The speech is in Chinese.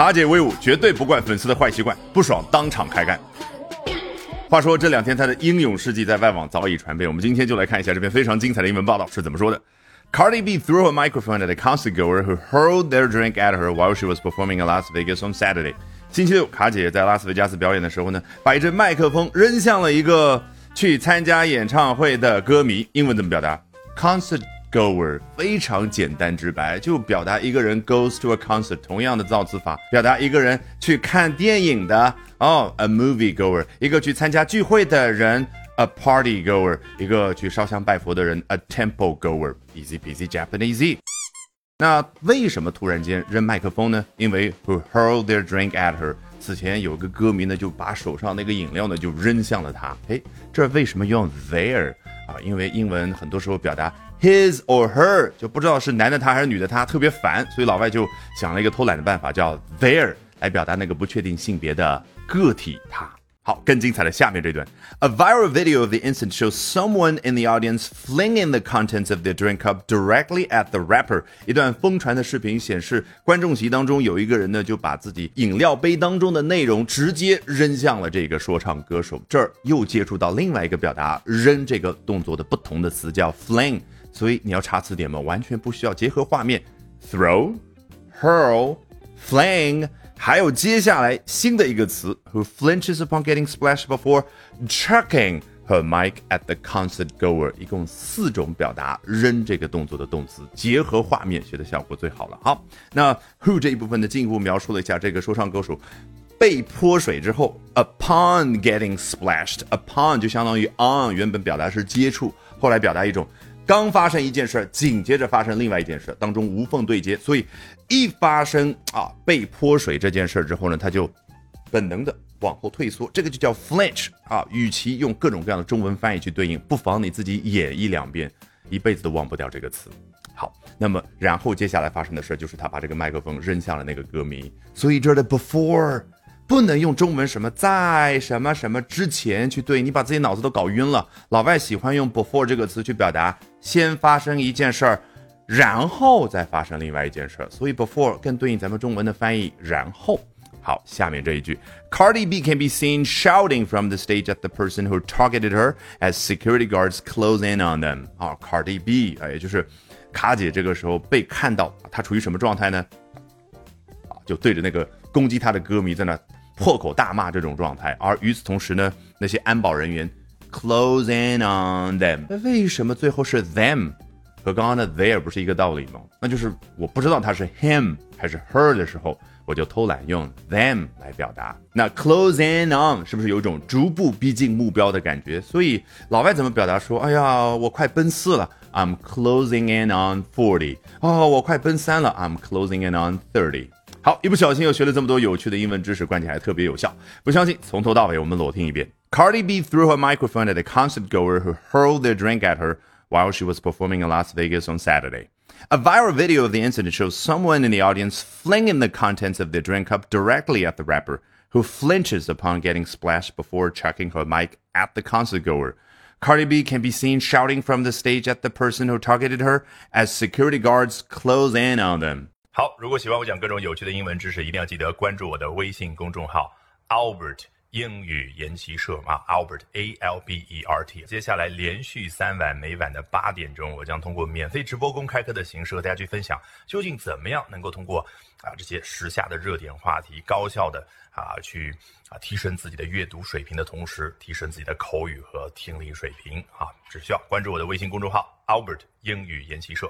卡姐威武，绝对不惯粉丝的坏习惯，不爽当场开干。话说这两天他的英勇事迹在外网早已传遍，我们今天就来看一下这篇非常精彩的英文报道是怎么说的。Cardi B threw a microphone at a concert goer who hurled their drink at her while she was performing in Las Vegas on Saturday。星期六，卡姐在拉斯维加斯表演的时候呢，把一支麦克风扔向了一个去参加演唱会的歌迷。英文怎么表达？Concert。Goer 非常简单直白，就表达一个人 goes to a concert，同样的造词法，表达一个人去看电影的哦，a movie goer，一个去参加聚会的人，a party goer，一个去烧香拜佛的人，a temple goer，easy peasy Japanese。那为什么突然间扔麦克风呢？因为 who hurled their drink at her，此前有个歌迷呢就把手上那个饮料呢就扔向了他。哎，这为什么用 there 啊？因为英文很多时候表达。His or her 就不知道是男的他还是女的他，特别烦，所以老外就想了一个偷懒的办法，叫 there 来表达那个不确定性别的个体他。好，更精彩的下面这段。A viral video of the incident shows someone in the audience flinging the contents of their drink cup directly at the rapper。一段疯传的视频显示，观众席当中有一个人呢，就把自己饮料杯当中的内容直接扔向了这个说唱歌手。这儿又接触到另外一个表达扔这个动作的不同的词，叫 fling。所以你要查词典吗？完全不需要，结合画面，throw、hurl、fling，还有接下来新的一个词，who flinches upon getting splashed before chucking her mic at the concert goer，一共四种表达扔这个动作的动词，结合画面学的效果最好了。好，那 who 这一部分呢，进一步描述了一下这个说唱歌手被泼水之后，upon getting splashed，upon 就相当于 on，原本表达是接触，后来表达一种。刚发生一件事，紧接着发生另外一件事，当中无缝对接，所以一发生啊被泼水这件事之后呢，他就本能的往后退缩，这个就叫 flinch 啊。与其用各种各样的中文翻译去对应，不妨你自己演一两遍，一辈子都忘不掉这个词。好，那么然后接下来发生的事就是他把这个麦克风扔向了那个歌迷，所以这儿的 before。不能用中文什么在什么什么之前去对，你把自己脑子都搞晕了。老外喜欢用 before 这个词去表达先发生一件事儿，然后再发生另外一件事儿，所以 before 更对应咱们中文的翻译。然后，好，下面这一句，Cardi B can be seen shouting from the stage at the person who targeted her as security guards close in on them。啊，Cardi B 啊，也就是卡姐这个时候被看到，她处于什么状态呢？啊，就对着那个攻击她的歌迷在那。破口大骂这种状态，而与此同时呢，那些安保人员 close in on them。为什么最后是 them 和刚刚的 there 不是一个道理吗？那就是我不知道他是 him 还是 her 的时候，我就偷懒用 them 来表达。那 close in on 是不是有一种逐步逼近目标的感觉？所以老外怎么表达说，哎呀，我快奔四了，I'm closing in on forty。哦，我快奔三了，I'm closing in on thirty。好，一不小心又学了这么多有趣的英文知识，关键还特别有效。不相信，从头到尾我们裸听一遍。Cardi B threw her microphone at a concert goer who hurled their drink at her while she was performing in Las Vegas on Saturday. A viral video of the incident shows someone in the audience flinging the contents of their drink cup directly at the rapper, who flinches upon getting splashed before chucking her mic at the concert goer. Cardi B can be seen shouting from the stage at the person who targeted her as security guards close in on them. 好，如果喜欢我讲各种有趣的英文知识，一定要记得关注我的微信公众号 Albert 英语研习社啊，Albert A L B E R T。接下来连续三晚，每晚的八点钟，我将通过免费直播公开课的形式和大家去分享，究竟怎么样能够通过啊这些时下的热点话题，高效的啊去啊提升自己的阅读水平的同时，提升自己的口语和听力水平啊，只需要关注我的微信公众号 Albert 英语研习社。